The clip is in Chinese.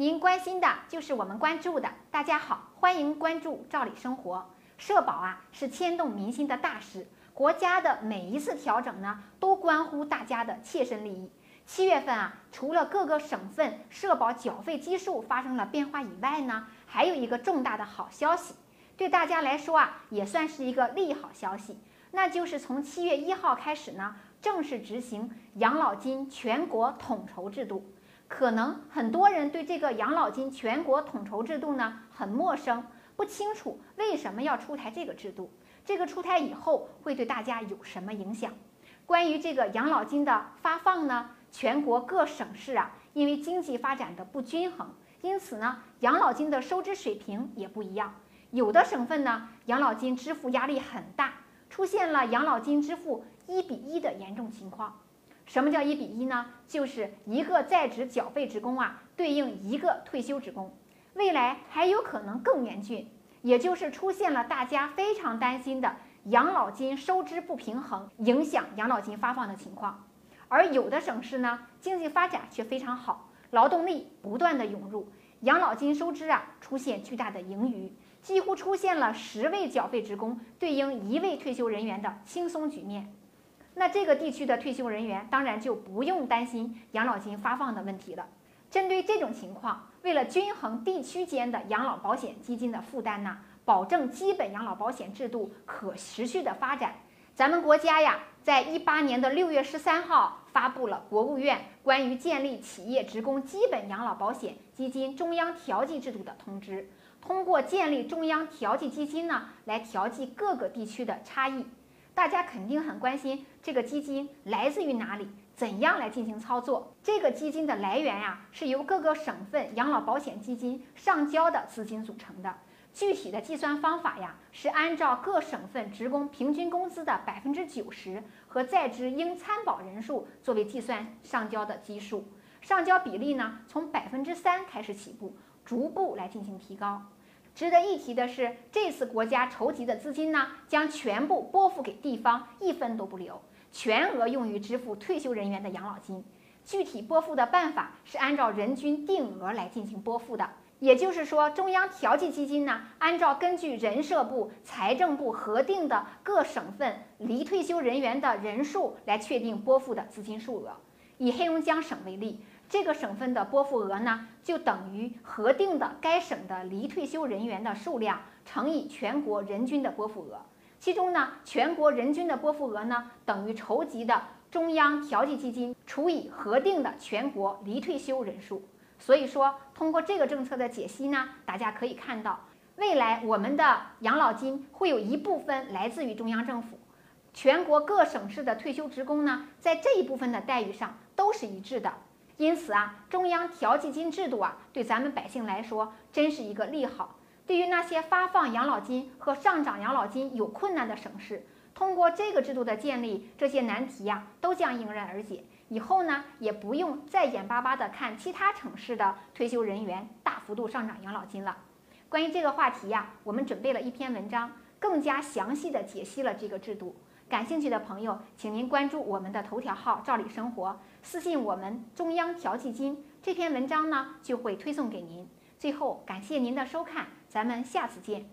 您关心的就是我们关注的。大家好，欢迎关注《赵理生活》。社保啊是牵动民心的大事，国家的每一次调整呢，都关乎大家的切身利益。七月份啊，除了各个省份社保缴费基数发生了变化以外呢，还有一个重大的好消息，对大家来说啊，也算是一个利好消息，那就是从七月一号开始呢。正式执行养老金全国统筹制度，可能很多人对这个养老金全国统筹制度呢很陌生，不清楚为什么要出台这个制度，这个出台以后会对大家有什么影响？关于这个养老金的发放呢，全国各省市啊，因为经济发展的不均衡，因此呢，养老金的收支水平也不一样，有的省份呢，养老金支付压力很大。出现了养老金支付一比一的严重情况。什么叫一比一呢？就是一个在职缴费职工啊，对应一个退休职工。未来还有可能更严峻，也就是出现了大家非常担心的养老金收支不平衡，影响养老金发放的情况。而有的省市呢，经济发展却非常好，劳动力不断的涌入，养老金收支啊出现巨大的盈余。几乎出现了十位缴费职工对应一位退休人员的轻松局面，那这个地区的退休人员当然就不用担心养老金发放的问题了。针对这种情况，为了均衡地区间的养老保险基金的负担呢，保证基本养老保险制度可持续的发展，咱们国家呀，在一八年的六月十三号发布了国务院关于建立企业职工基本养老保险基金中央调剂制度的通知。通过建立中央调剂基金呢，来调剂各个地区的差异。大家肯定很关心这个基金来自于哪里，怎样来进行操作？这个基金的来源呀，是由各个省份养老保险基金上交的资金组成的。具体的计算方法呀，是按照各省份职工平均工资的百分之九十和在职应参保人数作为计算上交的基数。上交比例呢，从百分之三开始起步。逐步来进行提高。值得一提的是，这次国家筹集的资金呢，将全部拨付给地方，一分都不留，全额用于支付退休人员的养老金。具体拨付的办法是按照人均定额来进行拨付的。也就是说，中央调剂基金呢，按照根据人社部、财政部核定的各省份离退休人员的人数来确定拨付的资金数额。以黑龙江省为例。这个省份的拨付额呢，就等于核定的该省的离退休人员的数量乘以全国人均的拨付额。其中呢，全国人均的拨付额呢，等于筹集的中央调剂基金除以核定的全国离退休人数。所以说，通过这个政策的解析呢，大家可以看到，未来我们的养老金会有一部分来自于中央政府，全国各省市的退休职工呢，在这一部分的待遇上都是一致的。因此啊，中央调剂金制度啊，对咱们百姓来说真是一个利好。对于那些发放养老金和上涨养老金有困难的省市，通过这个制度的建立，这些难题呀都将迎刃而解。以后呢，也不用再眼巴巴地看其他城市的退休人员大幅度上涨养老金了。关于这个话题呀，我们准备了一篇文章，更加详细地解析了这个制度。感兴趣的朋友，请您关注我们的头条号“照理生活”，私信我们“中央调剂金”这篇文章呢，就会推送给您。最后，感谢您的收看，咱们下次见。